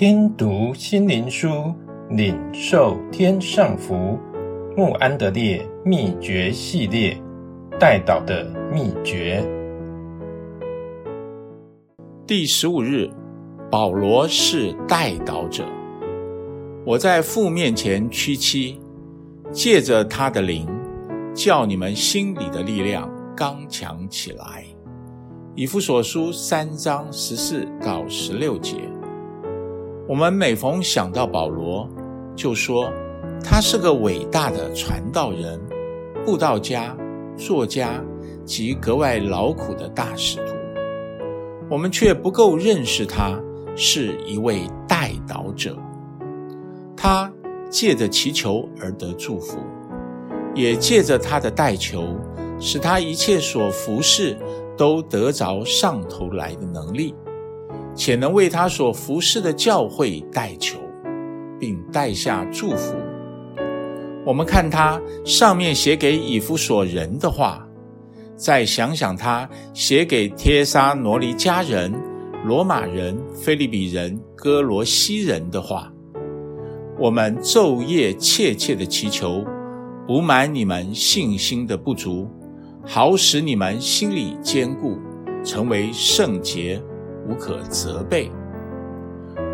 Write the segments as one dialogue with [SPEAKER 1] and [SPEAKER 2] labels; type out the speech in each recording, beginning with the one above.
[SPEAKER 1] 听读心灵书，领受天上福。穆安德烈秘诀系列，代祷的秘诀。
[SPEAKER 2] 第十五日，保罗是代祷者。我在父面前屈膝，借着他的灵，叫你们心里的力量刚强起来。以弗所书三章十四到十六节。我们每逢想到保罗，就说他是个伟大的传道人、布道家、作家及格外劳苦的大使徒。我们却不够认识他是一位代祷者。他借着祈求而得祝福，也借着他的代求，使他一切所服侍都得着上头来的能力。且能为他所服侍的教会代求，并带下祝福。我们看他上面写给以弗所人的话，再想想他写给帖撒罗尼迦人、罗马人、腓利比人、哥罗西人的话，我们昼夜切切的祈求，补满你们信心的不足，好使你们心里坚固，成为圣洁。无可责备。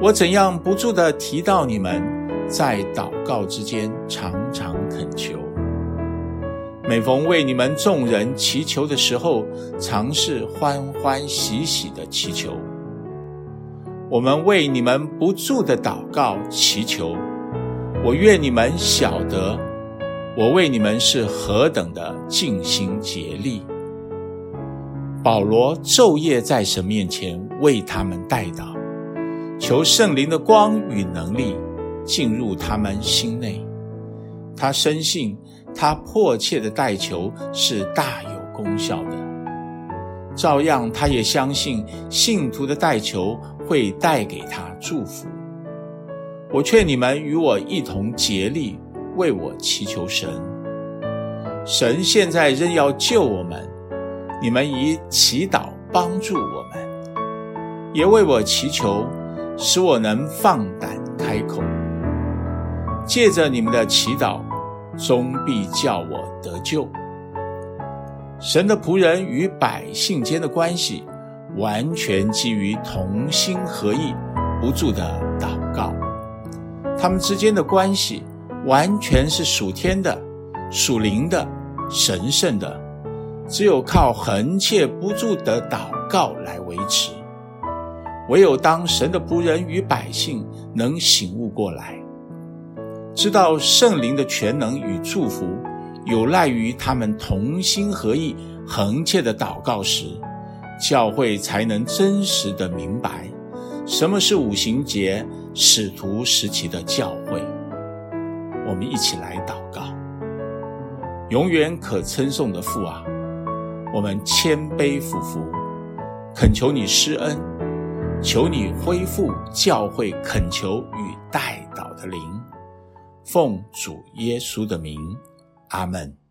[SPEAKER 2] 我怎样不住地提到你们，在祷告之间常常恳求。每逢为你们众人祈求的时候，常是欢欢喜喜的祈求。我们为你们不住的祷告祈求。我愿你们晓得，我为你们是何等的尽心竭力。保罗昼夜在神面前为他们代祷，求圣灵的光与能力进入他们心内。他深信他迫切的代求是大有功效的，照样他也相信信徒的代求会带给他祝福。我劝你们与我一同竭力为我祈求神，神现在仍要救我们。你们以祈祷帮助我们，也为我祈求，使我能放胆开口。借着你们的祈祷，终必叫我得救。神的仆人与百姓间的关系，完全基于同心合意，不住的祷告。他们之间的关系，完全是属天的、属灵的、神圣的。只有靠恒切不住的祷告来维持，唯有当神的仆人与百姓能醒悟过来，知道圣灵的全能与祝福有赖于他们同心合意、恒切的祷告时，教会才能真实的明白什么是五行节使徒时期的教会。我们一起来祷告，永远可称颂的父啊！我们谦卑俯伏，恳求你施恩，求你恢复教会恳求与代祷的灵，奉主耶稣的名，阿门。